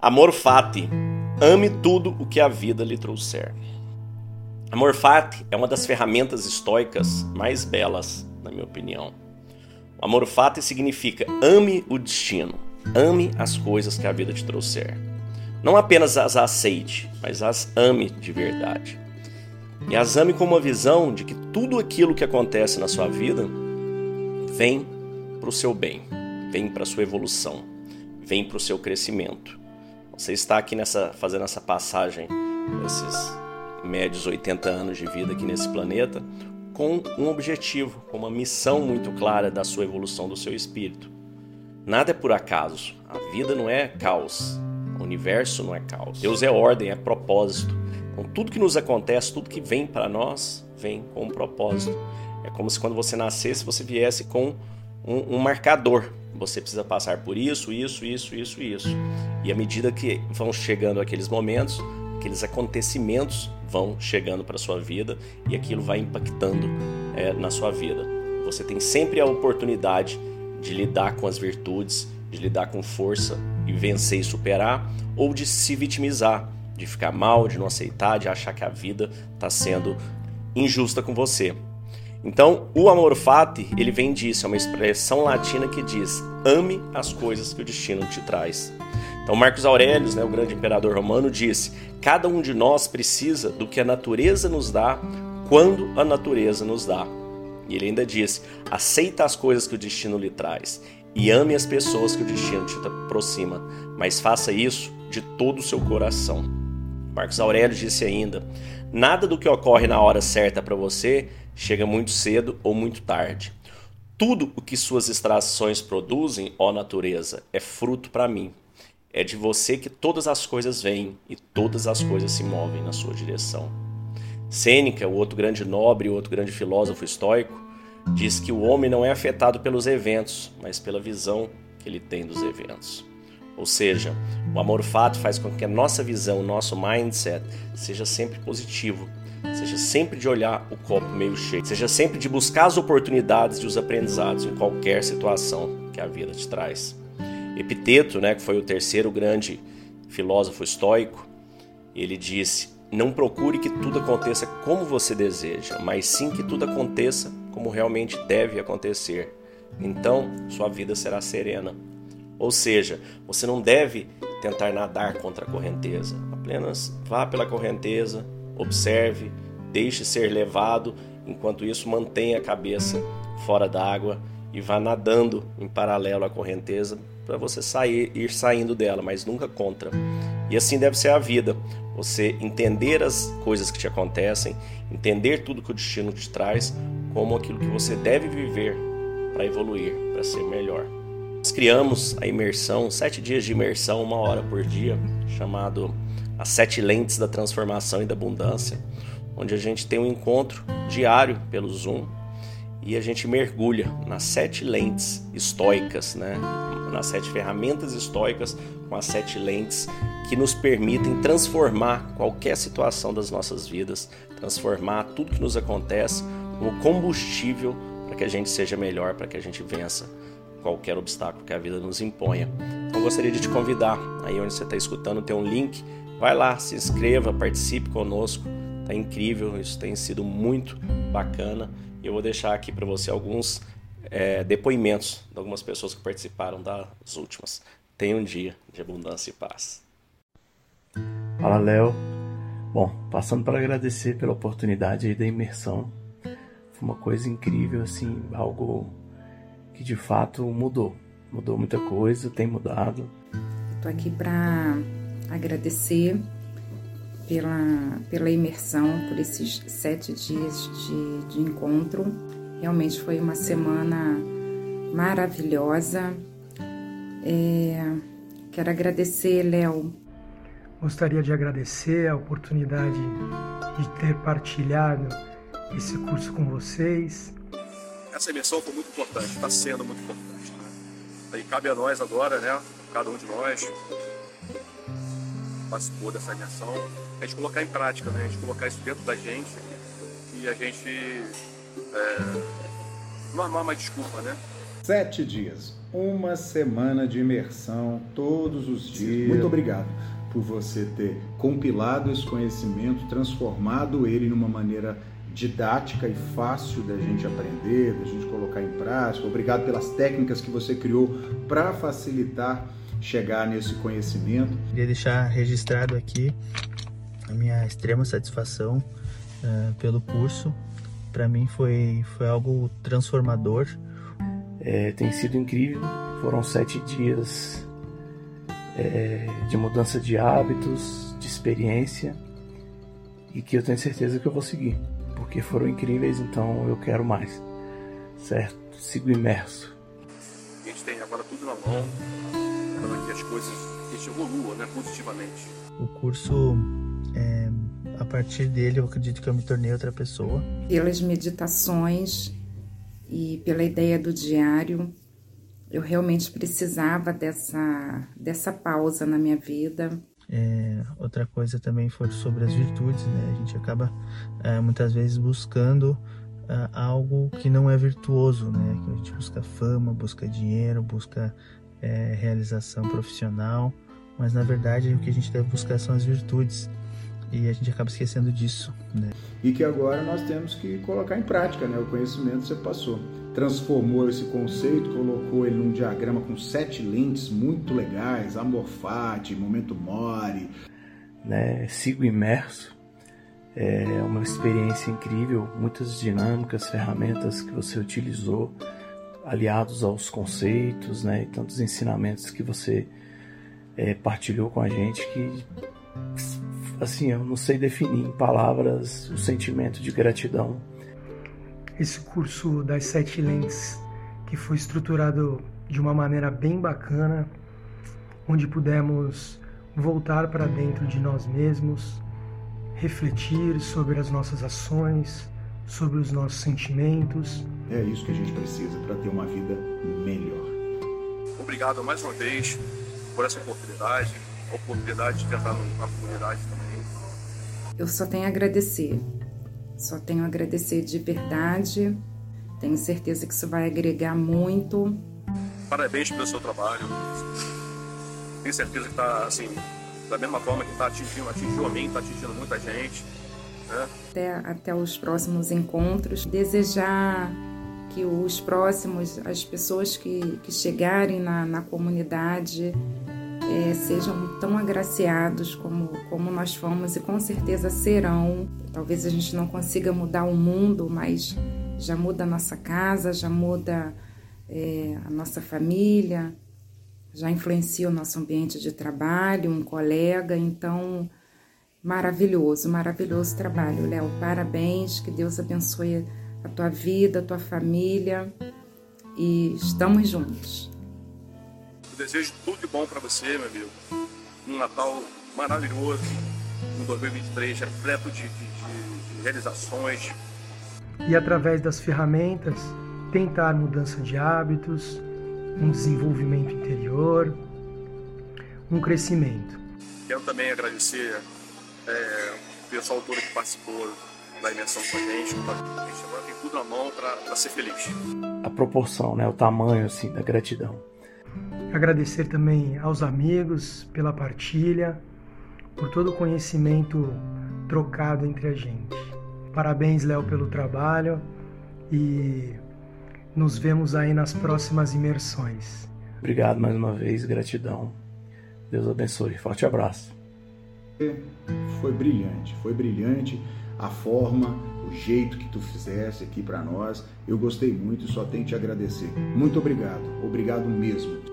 Amor fati. Ame tudo o que a vida lhe trouxer. Amor fati é uma das ferramentas estoicas mais belas, na minha opinião. O amor fati significa ame o destino, ame as coisas que a vida te trouxer. Não apenas as aceite, mas as ame de verdade. E as ame com uma visão de que tudo aquilo que acontece na sua vida vem para o seu bem, vem para a sua evolução, vem para o seu crescimento. Você está aqui nessa, fazendo essa passagem, esses médios 80 anos de vida aqui nesse planeta, com um objetivo, com uma missão muito clara da sua evolução do seu espírito. Nada é por acaso. A vida não é caos. O universo não é caos. Deus é ordem, é propósito. Então, tudo que nos acontece, tudo que vem para nós, vem com um propósito. É como se quando você nascesse, você viesse com um, um marcador você precisa passar por isso, isso, isso, isso isso. E à medida que vão chegando aqueles momentos, aqueles acontecimentos vão chegando para sua vida e aquilo vai impactando é, na sua vida. Você tem sempre a oportunidade de lidar com as virtudes, de lidar com força e vencer e superar, ou de se vitimizar, de ficar mal, de não aceitar, de achar que a vida está sendo injusta com você. Então, o amor fati, ele vem disso, é uma expressão latina que diz: ame as coisas que o destino te traz. Então, Marcos Aurelius, né, o grande imperador romano, disse: cada um de nós precisa do que a natureza nos dá quando a natureza nos dá. E ele ainda diz: aceita as coisas que o destino lhe traz e ame as pessoas que o destino te aproxima, mas faça isso de todo o seu coração. Marcos Aurelius disse ainda: nada do que ocorre na hora certa para você chega muito cedo ou muito tarde. Tudo o que suas extrações produzem, ó natureza, é fruto para mim. É de você que todas as coisas vêm e todas as coisas se movem na sua direção. Sêneca, o outro grande nobre, o outro grande filósofo estoico, diz que o homem não é afetado pelos eventos, mas pela visão que ele tem dos eventos. Ou seja, o amor fato faz com que a nossa visão, o nosso mindset seja sempre positivo, Seja sempre de olhar o copo meio cheio. Seja sempre de buscar as oportunidades e os aprendizados em qualquer situação que a vida te traz. Epiteto, né, que foi o terceiro grande filósofo estoico, ele disse: Não procure que tudo aconteça como você deseja, mas sim que tudo aconteça como realmente deve acontecer. Então, sua vida será serena. Ou seja, você não deve tentar nadar contra a correnteza, apenas vá pela correnteza, observe, deixe ser levado, enquanto isso mantenha a cabeça fora d'água e vá nadando em paralelo à correnteza para você sair, ir saindo dela, mas nunca contra. E assim deve ser a vida. Você entender as coisas que te acontecem, entender tudo que o destino te traz, como aquilo que você deve viver para evoluir, para ser melhor. Nós criamos a imersão, sete dias de imersão, uma hora por dia, chamado as sete lentes da transformação e da abundância, onde a gente tem um encontro diário pelo Zoom e a gente mergulha nas sete lentes estoicas, né? nas sete ferramentas estoicas com as sete lentes que nos permitem transformar qualquer situação das nossas vidas, transformar tudo que nos acontece como combustível para que a gente seja melhor, para que a gente vença qualquer obstáculo que a vida nos imponha. Então gostaria de te convidar, aí onde você está escutando, tem um link Vai lá, se inscreva, participe conosco. Tá incrível, isso tem sido muito bacana. Eu vou deixar aqui para você alguns é, depoimentos de algumas pessoas que participaram das últimas. Tenha um dia de abundância e paz. Fala, Léo. Bom, passando para agradecer pela oportunidade aí da imersão. Foi uma coisa incrível, assim, algo que de fato mudou. Mudou muita coisa, tem mudado. Estou aqui para agradecer pela, pela imersão, por esses sete dias de, de encontro. Realmente foi uma semana maravilhosa. É, quero agradecer, Léo. Gostaria de agradecer a oportunidade de ter partilhado esse curso com vocês. Essa imersão foi muito importante, está sendo muito importante. Né? E cabe a nós agora, né? Cada um de nós, participou dessa imersão, a gente colocar em prática, né? a gente colocar isso dentro da gente e a gente é, não armar mais desculpa, né? Sete dias, uma semana de imersão todos os dias. Muito obrigado por você ter compilado esse conhecimento, transformado ele numa maneira didática e fácil da gente aprender, da gente colocar em prática. Obrigado pelas técnicas que você criou para facilitar chegar nesse conhecimento. Queria deixar registrado aqui a minha extrema satisfação uh, pelo curso. Para mim foi, foi algo transformador. É, tem sido incrível. Foram sete dias é, de mudança de hábitos, de experiência e que eu tenho certeza que eu vou seguir, porque foram incríveis, então eu quero mais, certo? Sigo imerso. A gente tem agora tudo na mão, as coisas evoluam né, positivamente. O curso é, a partir dele eu acredito que eu me tornei outra pessoa. Pelas meditações e pela ideia do diário, eu realmente precisava dessa, dessa pausa na minha vida. É, outra coisa também foi sobre as virtudes, né? A gente acaba é, muitas vezes buscando é, algo que não é virtuoso, né? Que a gente busca fama, busca dinheiro, busca é, realização profissional, mas na verdade o que a gente deve buscar são as virtudes e a gente acaba esquecendo disso, né? E que agora nós temos que colocar em prática, né? O conhecimento você passou, transformou esse conceito, colocou ele num diagrama com sete lentes muito legais, amor fati, momento mori, né? Sigo imerso. É uma experiência incrível, muitas dinâmicas, ferramentas que você utilizou, aliados aos conceitos, né? E tantos ensinamentos que você é, partilhou com a gente que assim, eu não sei definir em palavras o sentimento de gratidão. Esse curso das sete lentes, que foi estruturado de uma maneira bem bacana, onde pudemos voltar para dentro de nós mesmos, refletir sobre as nossas ações, sobre os nossos sentimentos. É isso que a gente precisa para ter uma vida melhor. Obrigado mais uma vez por essa oportunidade, a oportunidade de entrar na comunidade também eu só tenho a agradecer. Só tenho a agradecer de verdade. Tenho certeza que isso vai agregar muito. Parabéns pelo seu trabalho. Tenho certeza que está, assim, da mesma forma que está atingindo, atingiu a mim, está atingindo muita gente. Né? Até, até os próximos encontros. Desejar que os próximos, as pessoas que, que chegarem na, na comunidade, é, sejam tão agraciados como, como nós fomos e com certeza serão. Talvez a gente não consiga mudar o mundo, mas já muda a nossa casa, já muda é, a nossa família, já influencia o nosso ambiente de trabalho, um colega. Então, maravilhoso, maravilhoso trabalho, Léo. Parabéns, que Deus abençoe a tua vida, a tua família e estamos juntos desejo tudo de bom para você, meu amigo. Um Natal maravilhoso, um 2023 repleto de, de, de realizações. E através das ferramentas, tentar mudança de hábitos, um desenvolvimento interior, um crescimento. Quero também agradecer é, o pessoal todo que participou da imersão com a gente. A gente agora tem tudo na mão para ser feliz. A proporção, né, o tamanho assim da gratidão. Agradecer também aos amigos pela partilha, por todo o conhecimento trocado entre a gente. Parabéns, Léo, pelo trabalho e nos vemos aí nas próximas imersões. Obrigado mais uma vez, gratidão. Deus abençoe. Forte abraço. Foi brilhante, foi brilhante a forma, o jeito que tu fizesse aqui para nós. Eu gostei muito, só tenho que te agradecer. Muito obrigado, obrigado mesmo.